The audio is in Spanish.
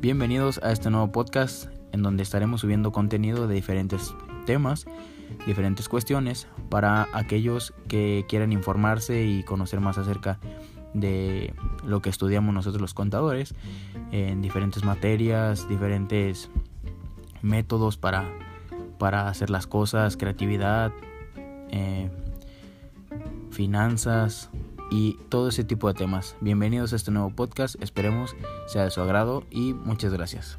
Bienvenidos a este nuevo podcast en donde estaremos subiendo contenido de diferentes temas, diferentes cuestiones para aquellos que quieran informarse y conocer más acerca de lo que estudiamos nosotros los contadores en diferentes materias, diferentes métodos para, para hacer las cosas, creatividad, eh, finanzas y todo ese tipo de temas. Bienvenidos a este nuevo podcast, esperemos sea de su agrado y muchas gracias.